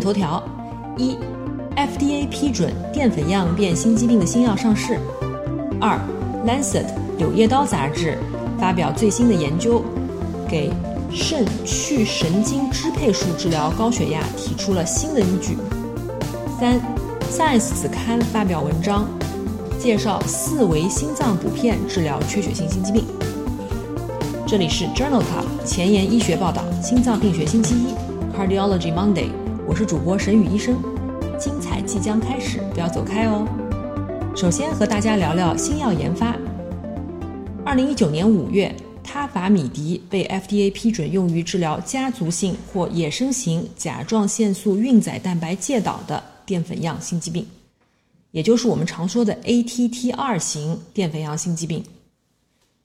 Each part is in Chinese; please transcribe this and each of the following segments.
头条：一，FDA 批准淀粉样变心肌病的新药上市；二，《Lancet》柳叶刀杂志发表最新的研究，给肾去神经支配术治疗高血压提出了新的依据。三，《Science》子刊发表文章，介绍四维心脏补片治疗缺血性心肌病。这里是 Journal Club 前沿医学报道，心脏病学星期一，Cardiology Monday。我是主播沈宇医生，精彩即将开始，不要走开哦。首先和大家聊聊新药研发。二零一九年五月。他法米迪被 FDA 批准用于治疗家族性或野生型甲状腺素运载蛋白介导的淀粉样心肌病，也就是我们常说的 ATTR 型淀粉样心肌病。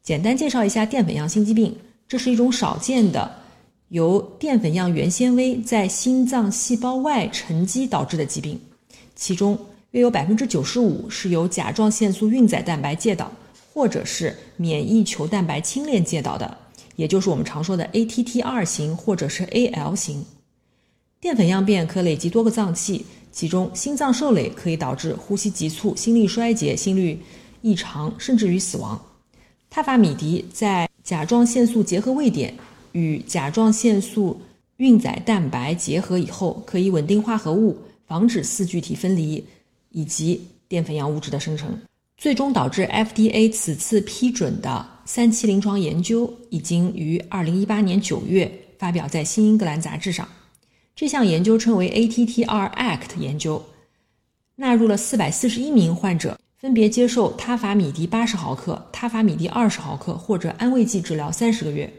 简单介绍一下淀粉样心肌病，这是一种少见的由淀粉样原纤维在心脏细胞外沉积导致的疾病，其中约有百分之九十五是由甲状腺素运载蛋白介导。或者是免疫球蛋白轻链介导的，也就是我们常说的 ATTR 型或者是 AL 型淀粉样变，可累积多个脏器，其中心脏受累可以导致呼吸急促、心力衰竭、心率异常，甚至于死亡。他法米迪在甲状腺素结合位点与甲状腺素运载蛋白结合以后，可以稳定化合物，防止四聚体分离以及淀粉样物质的生成。最终导致 FDA 此次批准的三期临床研究已经于二零一八年九月发表在《新英格兰杂志》上。这项研究称为 ATTR ACT 研究，纳入了四百四十一名患者，分别接受他法米迪八十毫克、他法米迪二十毫克或者安慰剂治疗三十个月。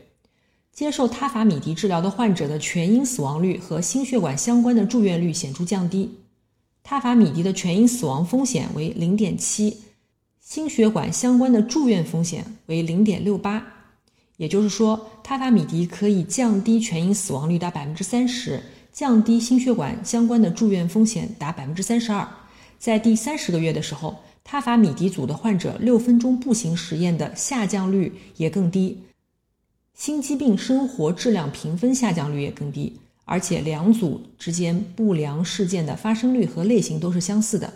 接受他法米迪治疗的患者的全因死亡率和心血管相关的住院率显著降低。他法米迪的全因死亡风险为零点七。心血管相关的住院风险为零点六八，也就是说，他法米迪可以降低全因死亡率达百分之三十，降低心血管相关的住院风险达百分之三十二。在第三十个月的时候，他法米迪组的患者六分钟步行实验的下降率也更低，心肌病生活质量评分下降率也更低，而且两组之间不良事件的发生率和类型都是相似的，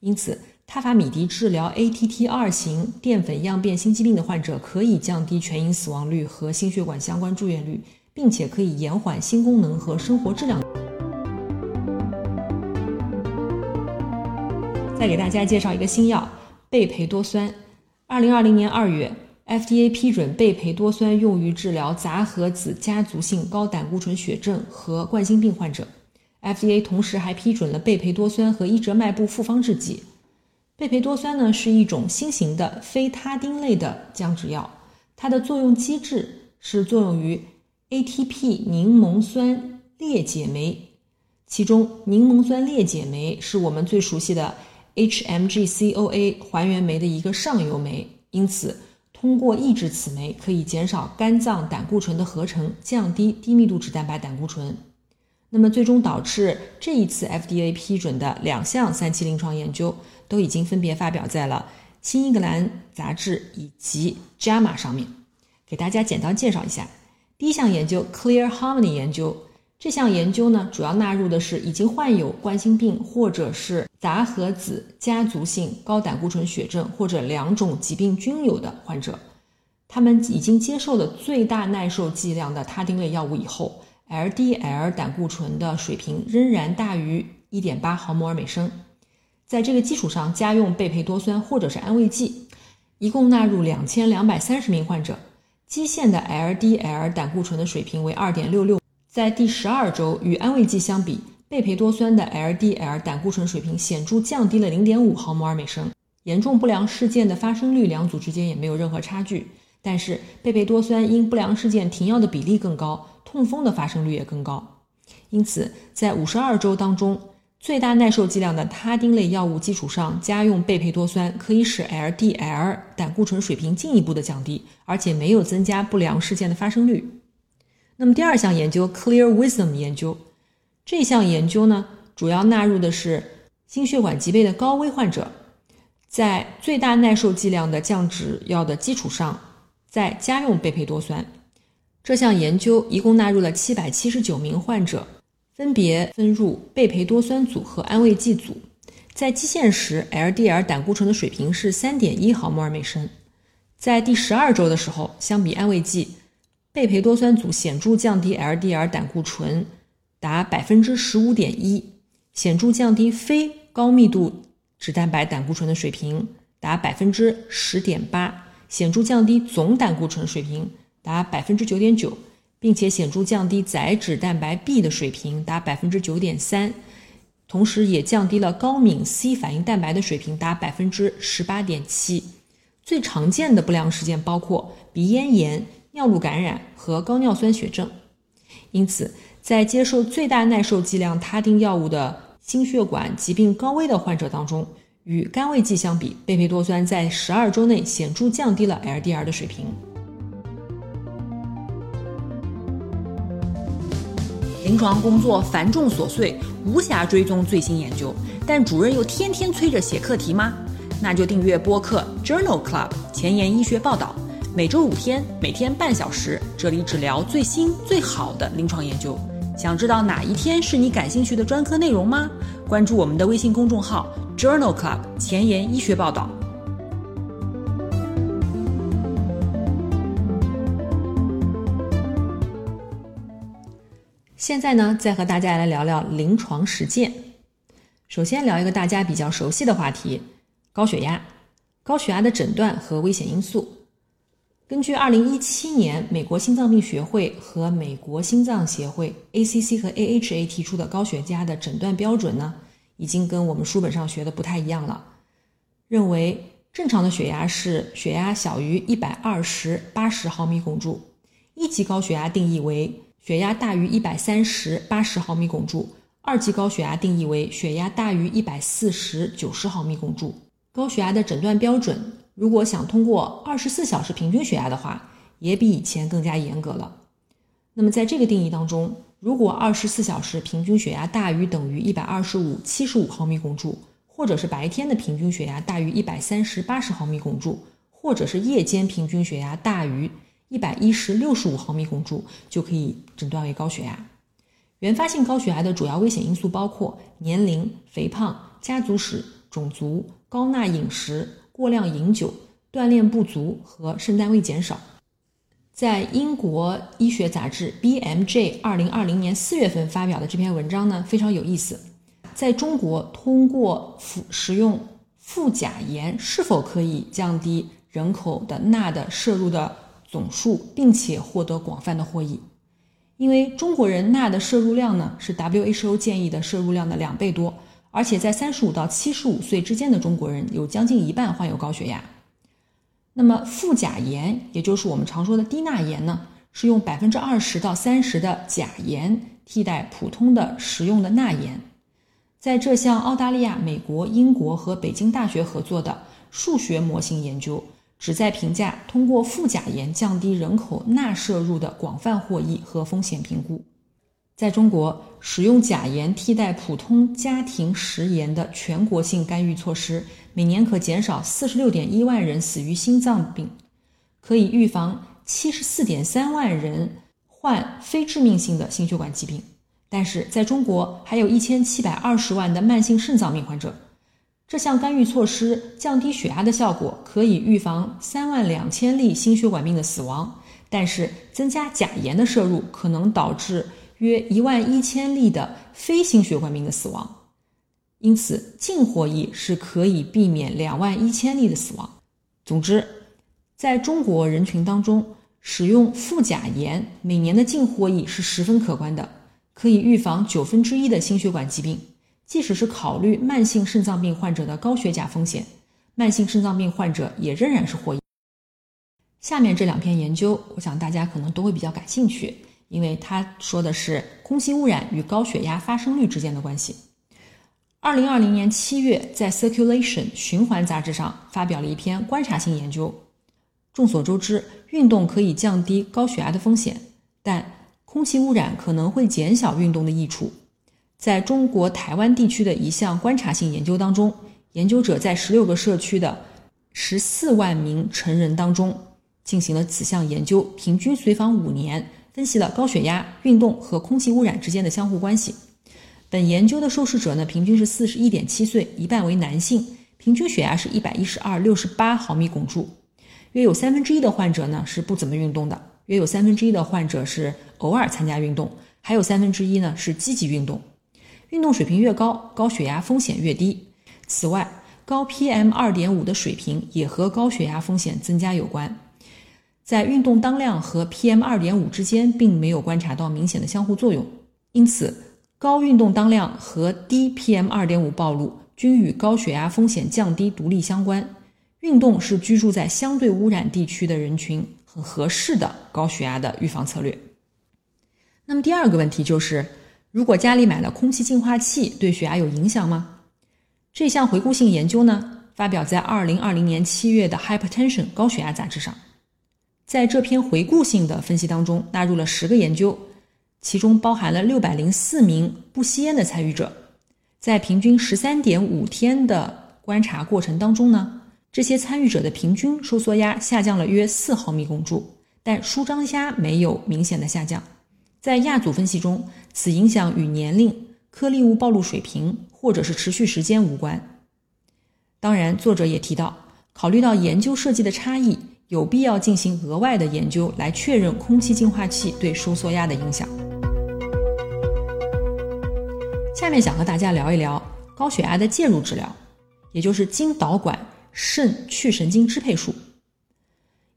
因此。他法米迪治疗 ATTR 型淀粉样变心肌病的患者，可以降低全因死亡率和心血管相关住院率，并且可以延缓心功能和生活质量。再给大家介绍一个新药贝培多酸。二零二零年二月，FDA 批准贝培多酸用于治疗杂合子家族性高胆固醇血症和冠心病患者。FDA 同时还批准了贝培多酸和伊折迈布复方制剂。贝培多酸呢是一种新型的非他汀类的降脂药，它的作用机制是作用于 ATP 柠檬酸裂解酶，其中柠檬酸裂解酶是我们最熟悉的 HMG-CoA 还原酶的一个上游酶，因此通过抑制此酶可以减少肝脏胆固醇的合成，降低低密度脂蛋白胆固醇。那么最终导致这一次 FDA 批准的两项三期临床研究。都已经分别发表在了《新英格兰杂志》以及《JAMA》上面，给大家简单介绍一下。第一项研究 Clear Harmony 研究，这项研究呢，主要纳入的是已经患有冠心病或者是杂合子家族性高胆固醇血症或者两种疾病均有的患者，他们已经接受了最大耐受剂量的他汀类药物以后，LDL 胆固醇的水平仍然大于1.8毫摩尔每升。在这个基础上加用贝培多酸或者是安慰剂，一共纳入两千两百三十名患者，基线的 LDL 胆固醇的水平为二点六六，在第十二周与安慰剂相比，贝培多酸的 LDL 胆固醇水平显著降低了零点五毫摩尔每升，严重不良事件的发生率两组之间也没有任何差距。但是贝培多酸因不良事件停药的比例更高，痛风的发生率也更高。因此，在五十二周当中，最大耐受剂量的他汀类药物基础上加用贝培多酸，可以使 LDL 胆固醇水平进一步的降低，而且没有增加不良事件的发生率。那么第二项研究 Clear Wisdom 研究，这项研究呢，主要纳入的是心血管疾病的高危患者，在最大耐受剂量的降脂药的基础上。再加用贝培多酸，这项研究一共纳入了七百七十九名患者，分别分入贝培多酸组和安慰剂组。在基线时，LDL 胆固醇的水平是三点一毫摩尔每升。在第十二周的时候，相比安慰剂，贝培多酸组显著降低 LDL 胆固醇达百分之十五点一，显著降低非高密度脂蛋白胆固醇的水平达百分之十点八。显著降低总胆固醇水平达百分之九点九，并且显著降低载脂蛋白 B 的水平达百分之九点三，同时也降低了高敏 C 反应蛋白的水平达百分之十八点七。最常见的不良事件包括鼻咽炎、尿路感染和高尿酸血症。因此，在接受最大耐受剂量他汀药物的心血管疾病高危的患者当中。与甘味剂相比，贝培多酸在十二周内显著降低了 LDL 的水平。临床工作繁重琐碎，无暇追踪最新研究，但主任又天天催着写课题吗？那就订阅播客 Journal Club 前沿医学报道，每周五天，每天半小时，这里只聊最新最好的临床研究。想知道哪一天是你感兴趣的专科内容吗？关注我们的微信公众号。Journal Club 前沿医学报道。现在呢，再和大家来聊聊临床实践。首先聊一个大家比较熟悉的话题：高血压。高血压的诊断和危险因素。根据2017年美国心脏病学会和美国心脏协会 （ACC 和 AHA） 提出的高血压的诊断标准呢？已经跟我们书本上学的不太一样了。认为正常的血压是血压小于一百二十八十毫米汞柱，一级高血压定义为血压大于一百三十八十毫米汞柱，二级高血压定义为血压大于一百四十九十毫米汞柱。高血压的诊断标准，如果想通过二十四小时平均血压的话，也比以前更加严格了。那么在这个定义当中，如果二十四小时平均血压大于等于一百二十五七十五毫米汞柱，或者是白天的平均血压大于一百三十八十毫米汞柱，或者是夜间平均血压大于一百一十六十五毫米汞柱，就可以诊断为高血压。原发性高血压的主要危险因素包括年龄、肥胖、家族史、种族、高钠饮食、过量饮酒、锻炼不足和肾单位减少。在英国医学杂志 BMJ 二零二零年四月份发表的这篇文章呢，非常有意思。在中国，通过服食用富钾盐是否可以降低人口的钠的摄入的总数，并且获得广泛的获益？因为中国人钠的摄入量呢是 WHO 建议的摄入量的两倍多，而且在三十五到七十五岁之间的中国人有将近一半患有高血压。那么富钾盐，也就是我们常说的低钠盐呢，是用百分之二十到三十的钾盐替代普通的食用的钠盐。在这项澳大利亚、美国、英国和北京大学合作的数学模型研究，旨在评价通过富钾盐降低人口钠摄入的广泛获益和风险评估。在中国，使用钾盐替代普通家庭食盐的全国性干预措施，每年可减少四十六点一万人死于心脏病，可以预防七十四点三万人患非致命性的心血管疾病。但是，在中国还有一千七百二十万的慢性肾脏病患者。这项干预措施降低血压的效果，可以预防三万两千例心血管病的死亡。但是，增加钾盐的摄入可能导致。约一万一千例的非心血管病的死亡，因此净获益是可以避免两万一千例的死亡。总之，在中国人群当中，使用富钾盐每年的净获益是十分可观的，可以预防九分之一的心血管疾病。即使是考虑慢性肾脏病患者的高血钾风险，慢性肾脏病患者也仍然是获益。下面这两篇研究，我想大家可能都会比较感兴趣，因为它说的是空气污染与高血压发生率之间的关系。二零二零年七月，在《Circulation》循环杂志上发表了一篇观察性研究。众所周知，运动可以降低高血压的风险，但空气污染可能会减小运动的益处。在中国台湾地区的一项观察性研究当中，研究者在十六个社区的十四万名成人当中。进行了此项研究，平均随访五年，分析了高血压、运动和空气污染之间的相互关系。本研究的受试者呢，平均是四十一点七岁，一半为男性，平均血压是一百一十二六十八毫米汞柱。约有三分之一的患者呢是不怎么运动的，约有三分之一的患者是偶尔参加运动，还有三分之一呢是积极运动。运动水平越高，高血压风险越低。此外，高 PM 二点五的水平也和高血压风险增加有关。在运动当量和 PM 二点五之间并没有观察到明显的相互作用，因此高运动当量和低 PM 二点五暴露均与高血压风险降低独立相关。运动是居住在相对污染地区的人群很合适的高血压的预防策略。那么第二个问题就是，如果家里买了空气净化器，对血压有影响吗？这项回顾性研究呢，发表在二零二零年七月的《Hypertension》高血压杂志上。在这篇回顾性的分析当中，纳入了十个研究，其中包含了六百零四名不吸烟的参与者。在平均十三点五天的观察过程当中呢，这些参与者的平均收缩压下降了约四毫米汞柱，但舒张压没有明显的下降。在亚组分析中，此影响与年龄、颗粒物暴露水平或者是持续时间无关。当然，作者也提到，考虑到研究设计的差异。有必要进行额外的研究来确认空气净化器对收缩压的影响。下面想和大家聊一聊高血压的介入治疗，也就是经导管肾去神经支配术。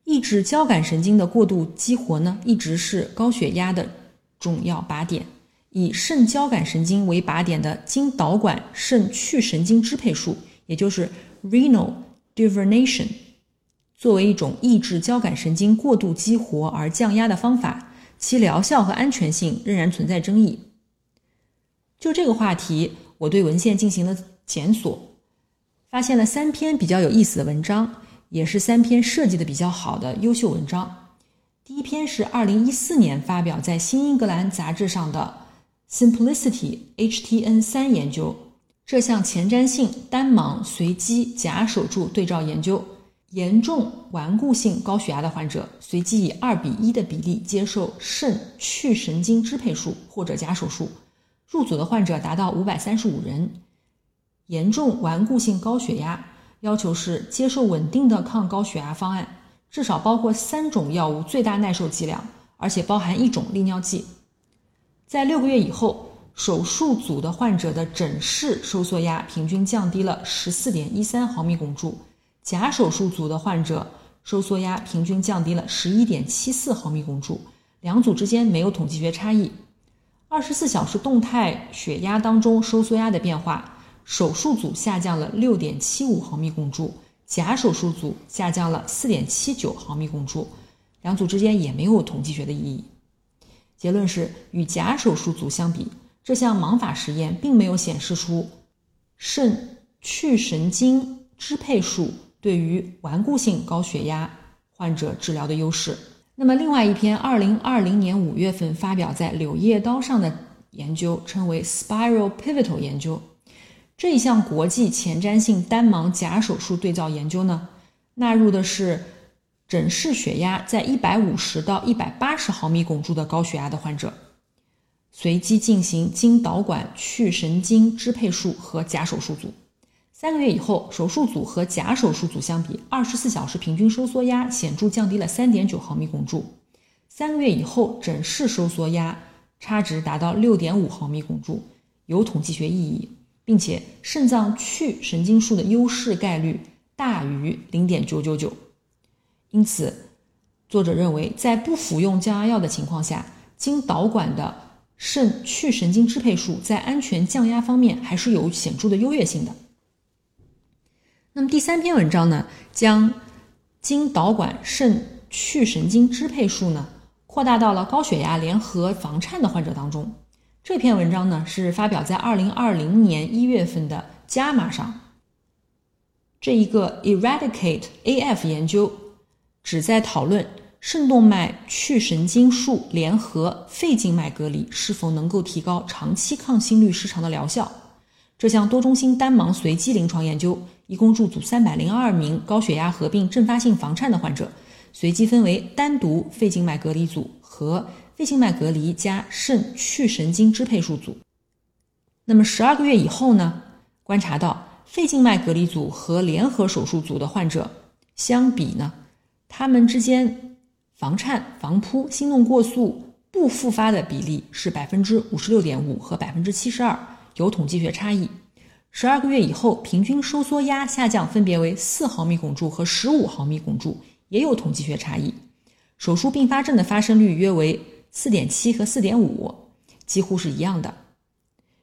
抑制交感神经的过度激活呢，一直是高血压的重要靶点。以肾交感神经为靶点的经导管肾去神经支配术，也就是 renal divernation。作为一种抑制交感神经过度激活而降压的方法，其疗效和安全性仍然存在争议。就这个话题，我对文献进行了检索，发现了三篇比较有意思的文章，也是三篇设计的比较好的优秀文章。第一篇是二零一四年发表在《新英格兰杂志》上的 Simplicity HTN 三研究，这项前瞻性单盲随机假手术对照研究。严重顽固性高血压的患者，随机以二比一的比例接受肾去神经支配术或者假手术。入组的患者达到五百三十五人。严重顽固性高血压要求是接受稳定的抗高血压方案，至少包括三种药物最大耐受剂量，而且包含一种利尿剂。在六个月以后，手术组的患者的诊室收缩压平均降低了十四点一三毫米汞柱。假手术组的患者收缩压平均降低了十一点七四毫米汞柱，两组之间没有统计学差异。二十四小时动态血压当中收缩压的变化，手术组下降了六点七五毫米汞柱，假手术组下降了四点七九毫米汞柱，两组之间也没有统计学的意义。结论是，与假手术组相比，这项盲法实验并没有显示出肾去神经支配术。对于顽固性高血压患者治疗的优势。那么，另外一篇二零二零年五月份发表在《柳叶刀》上的研究，称为 Spiral Pivotal 研究。这一项国际前瞻性单盲假手术对照研究呢，纳入的是诊室血压在一百五十到一百八十毫米汞柱的高血压的患者，随机进行经导管去神经支配术和假手术组。三个月以后，手术组和假手术组相比，二十四小时平均收缩压显著降低了三点九毫米汞柱。三个月以后，诊室收缩压差值达到六点五毫米汞柱，有统计学意义，并且肾脏去神经束的优势概率大于零点九九九。因此，作者认为，在不服用降压药的情况下，经导管的肾去神经支配术在安全降压方面还是有显著的优越性的。那么第三篇文章呢，将经导管肾去神经支配术呢，扩大到了高血压联合房颤的患者当中。这篇文章呢是发表在二零二零年一月份的《JAMA》上。这一个 Eradicate AF 研究旨在讨论肾动脉去神经术联合肺静脉隔离是否能够提高长期抗心律失常的疗效。这项多中心单盲随机临床研究一共入组三百零二名高血压合并阵发性房颤的患者，随机分为单独肺静脉隔离组和肺静脉隔离加肾去神经支配术组。那么十二个月以后呢？观察到肺静脉隔离组和联合手术组的患者相比呢，他们之间房颤、房扑、心动过速不复发的比例是百分之五十六点五和百分之七十二。有统计学差异，十二个月以后平均收缩压下降分别为四毫米汞柱和十五毫米汞柱，也有统计学差异。手术并发症的发生率约为四点七和四点五，几乎是一样的。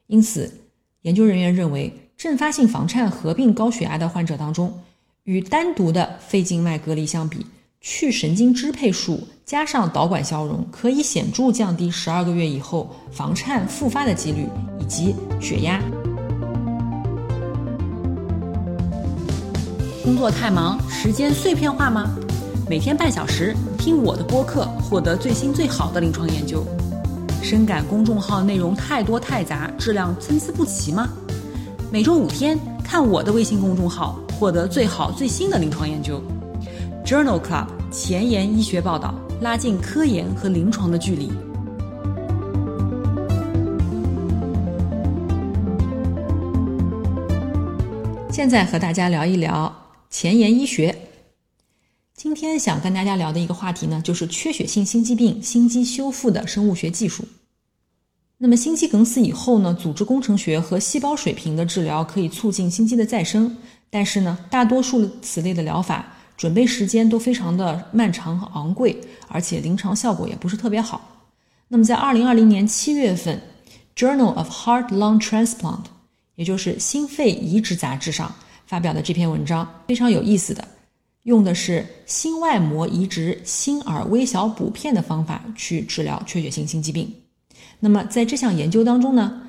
因此，研究人员认为，阵发性房颤合并高血压的患者当中，与单独的肺静脉隔离相比，去神经支配术加上导管消融，可以显著降低十二个月以后房颤复发的几率。以及血压。工作太忙，时间碎片化吗？每天半小时听我的播客，获得最新最好的临床研究。深感公众号内容太多太杂，质量参差不齐吗？每周五天看我的微信公众号，获得最好最新的临床研究。Journal Club 前沿医学报道，拉近科研和临床的距离。现在和大家聊一聊前沿医学。今天想跟大家聊的一个话题呢，就是缺血性心肌病心肌修复的生物学技术。那么心肌梗死以后呢，组织工程学和细胞水平的治疗可以促进心肌的再生，但是呢，大多数此类的疗法准备时间都非常的漫长和昂贵，而且临床效果也不是特别好。那么在二零二零年七月份，《Journal of Heart Lung Transplant》也就是心肺移植杂志上发表的这篇文章非常有意思的，用的是心外膜移植心耳微小补片的方法去治疗缺血性心肌病。那么在这项研究当中呢，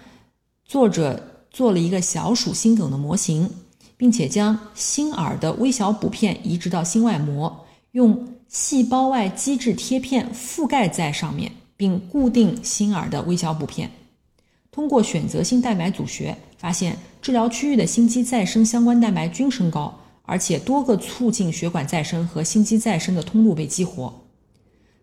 作者做了一个小鼠心梗的模型，并且将心耳的微小补片移植到心外膜，用细胞外基质贴片覆盖在上面，并固定心耳的微小补片。通过选择性蛋白组学，发现治疗区域的心肌再生相关蛋白均升高，而且多个促进血管再生和心肌再生的通路被激活。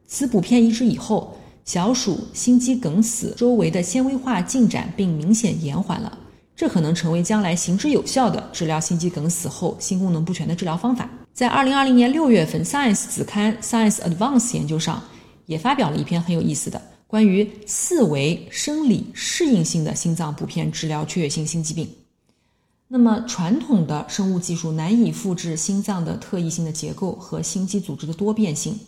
此补片移植以后，小鼠心肌梗死周围的纤维化进展并明显延缓了，这可能成为将来行之有效的治疗心肌梗死后心功能不全的治疗方法。在二零二零年六月份，《Science》子刊《Science Advance》研究上也发表了一篇很有意思的。关于四维生理适应性的心脏补片治疗缺血性心肌病，那么传统的生物技术难以复制心脏的特异性的结构和心肌组织的多变性。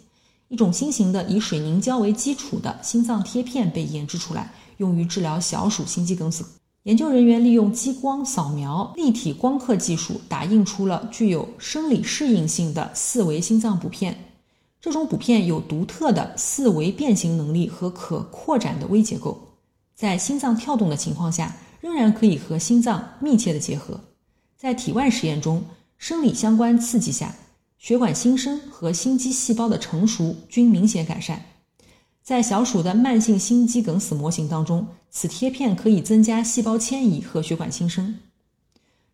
一种新型的以水凝胶为基础的心脏贴片被研制出来，用于治疗小鼠心肌梗死。研究人员利用激光扫描、立体光刻技术，打印出了具有生理适应性的四维心脏补片。这种补片有独特的四维变形能力和可扩展的微结构，在心脏跳动的情况下，仍然可以和心脏密切的结合。在体外实验中，生理相关刺激下，血管新生和心肌细胞的成熟均明显改善。在小鼠的慢性心肌梗死模型当中，此贴片可以增加细胞迁移和血管新生。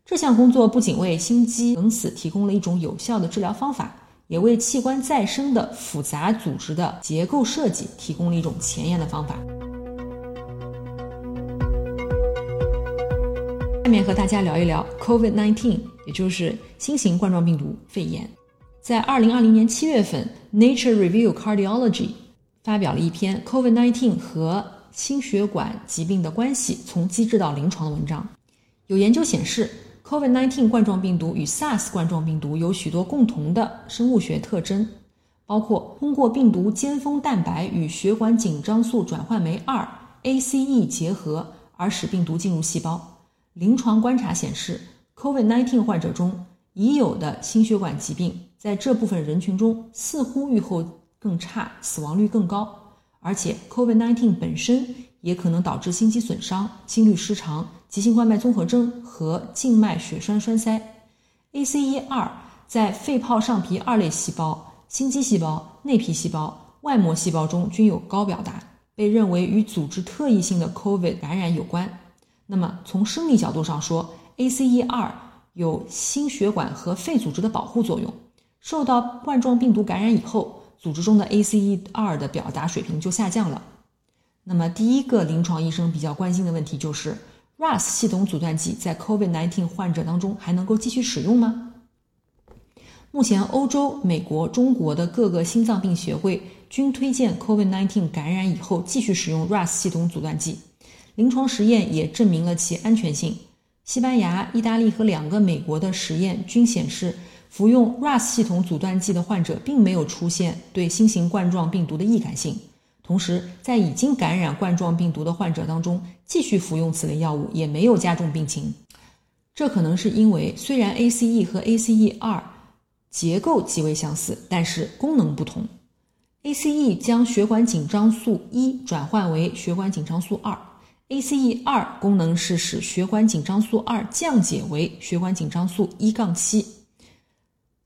这项工作不仅为心肌梗死提供了一种有效的治疗方法。也为器官再生的复杂组织的结构设计提供了一种前沿的方法。下面和大家聊一聊 COVID-19，也就是新型冠状病毒肺炎。在二零二零年七月份，《Nature Review Cardiology》发表了一篇 COVID-19 和心血管疾病的关系从机制到临床的文章。有研究显示。COVID-19 冠状病毒与 SARS 冠状病毒有许多共同的生物学特征，包括通过病毒尖峰蛋白与血管紧张素转换酶二 ACE 结合而使病毒进入细胞。临床观察显示，COVID-19 患者中已有的心血管疾病在这部分人群中似乎预后更差，死亡率更高。而且，COVID-19 本身也可能导致心肌损伤、心律失常、急性冠脉综合征和静脉血栓栓塞。ACE2 在肺泡上皮二类细胞、心肌细胞、内皮细胞、外膜细胞中均有高表达，被认为与组织特异性的 COVID 感染有关。那么，从生理角度上说，ACE2 有心血管和肺组织的保护作用。受到冠状病毒感染以后，组织中的 ACE2 的表达水平就下降了。那么，第一个临床医生比较关心的问题就是 RAS 系统阻断剂在 COVID-19 患者当中还能够继续使用吗？目前，欧洲、美国、中国的各个心脏病协会均推荐 COVID-19 感染以后继续使用 RAS 系统阻断剂，临床实验也证明了其安全性。西班牙、意大利和两个美国的实验均显示。服用 RAS 系统阻断剂的患者并没有出现对新型冠状病毒的易感性，同时在已经感染冠状病毒的患者当中，继续服用此类药物也没有加重病情。这可能是因为虽然 ACE 和 ACE2 结构极为相似，但是功能不同。ACE 将血管紧张素一转换为血管紧张素二，ACE2 功能是使血管紧张素二降解为血管紧张素一杠七。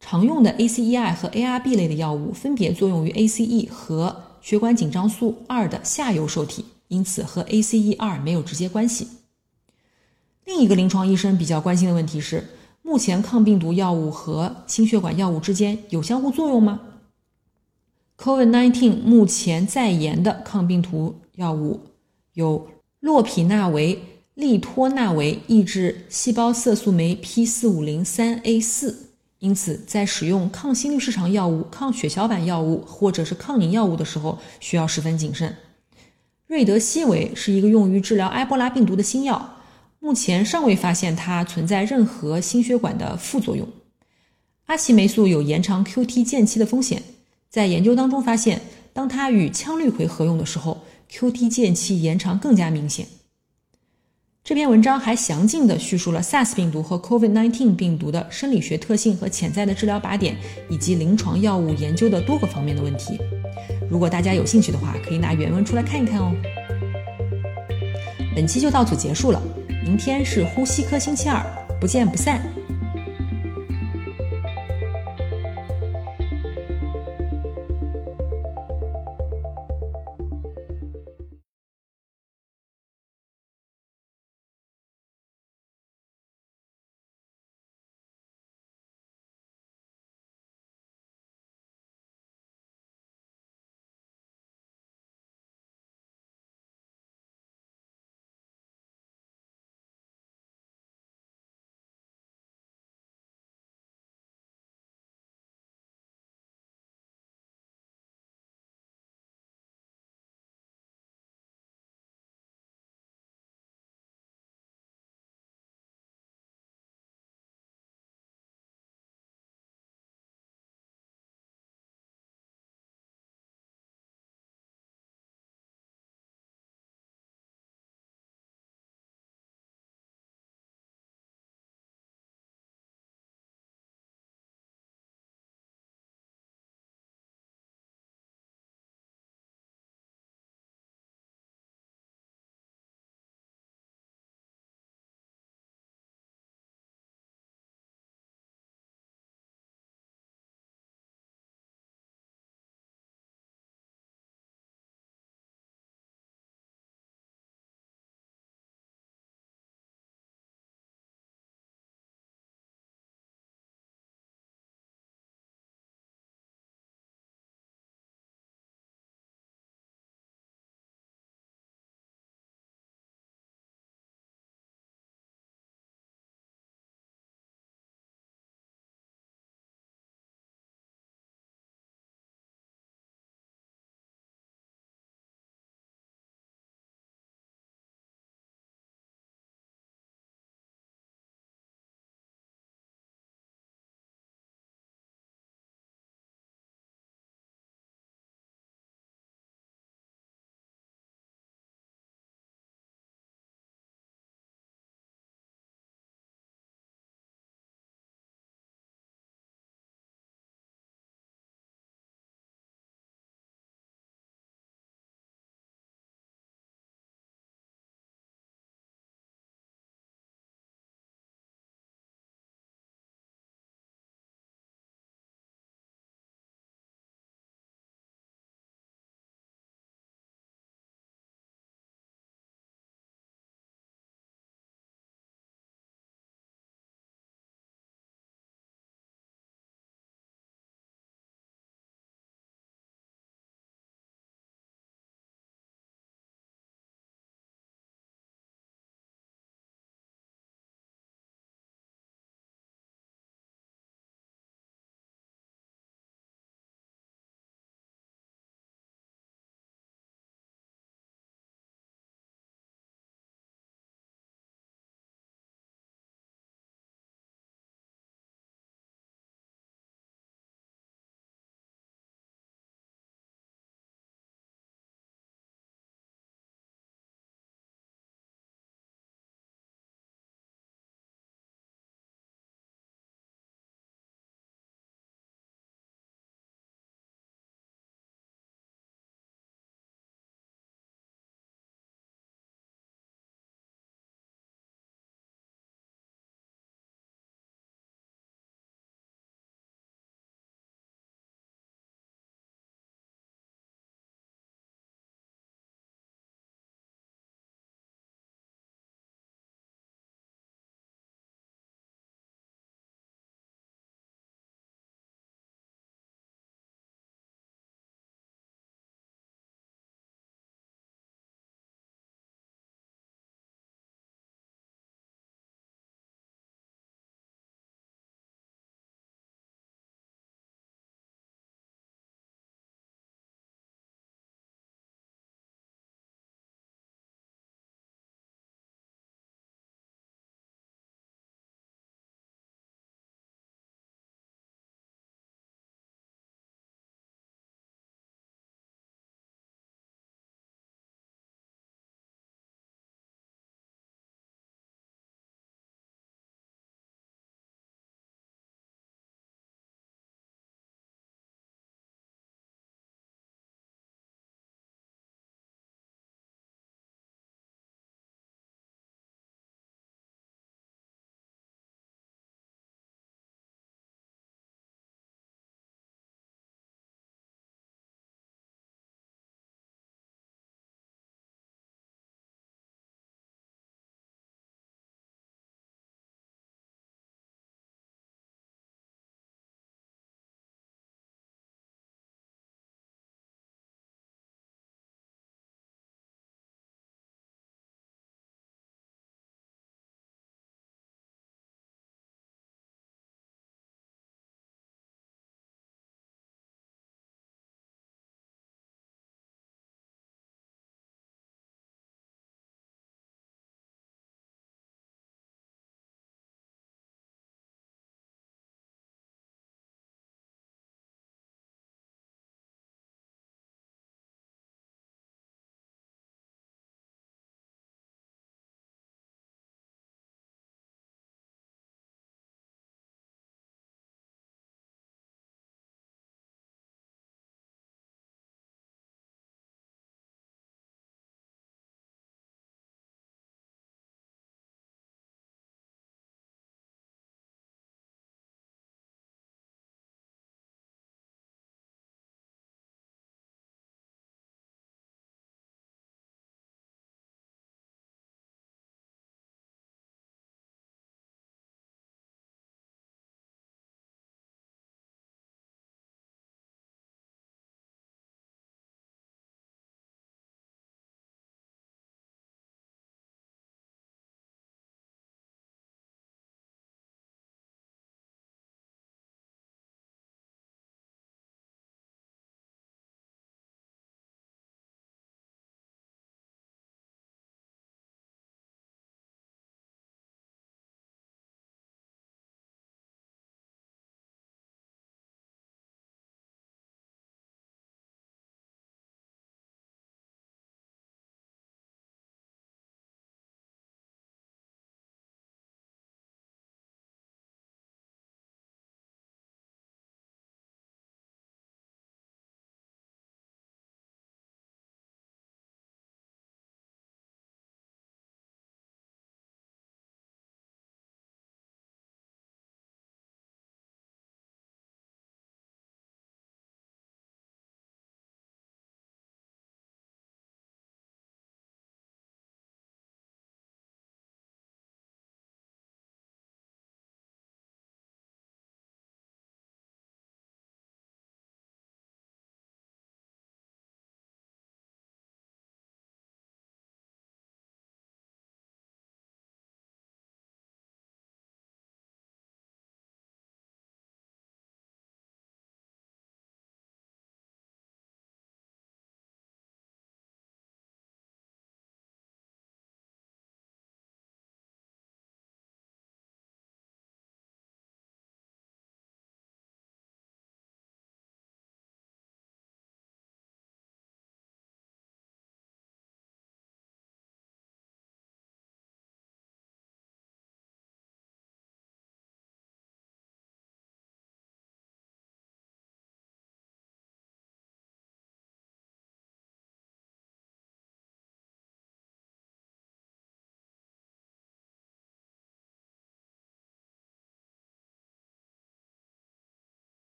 常用的 ACEI 和 ARB 类的药物分别作用于 ACE 和血管紧张素二的下游受体，因此和 ACE2 没有直接关系。另一个临床医生比较关心的问题是：目前抗病毒药物和心血管药物之间有相互作用吗？COVID-19 目前在研的抗病毒药物有洛匹那韦、利托那韦抑制细胞色素酶 P 四五零三 A 四。因此，在使用抗心律失常药物、抗血小板药物或者是抗凝药物的时候，需要十分谨慎。瑞德西韦是一个用于治疗埃博拉病毒的新药，目前尚未发现它存在任何心血管的副作用。阿奇霉素有延长 QT 间期的风险，在研究当中发现，当它与羟氯喹合用的时候，QT 间期延长更加明显。这篇文章还详尽地叙述了 SARS 病毒和 COVID-19 病毒的生理学特性和潜在的治疗靶点，以及临床药物研究的多个方面的问题。如果大家有兴趣的话，可以拿原文出来看一看哦。本期就到此结束了，明天是呼吸科星期二，不见不散。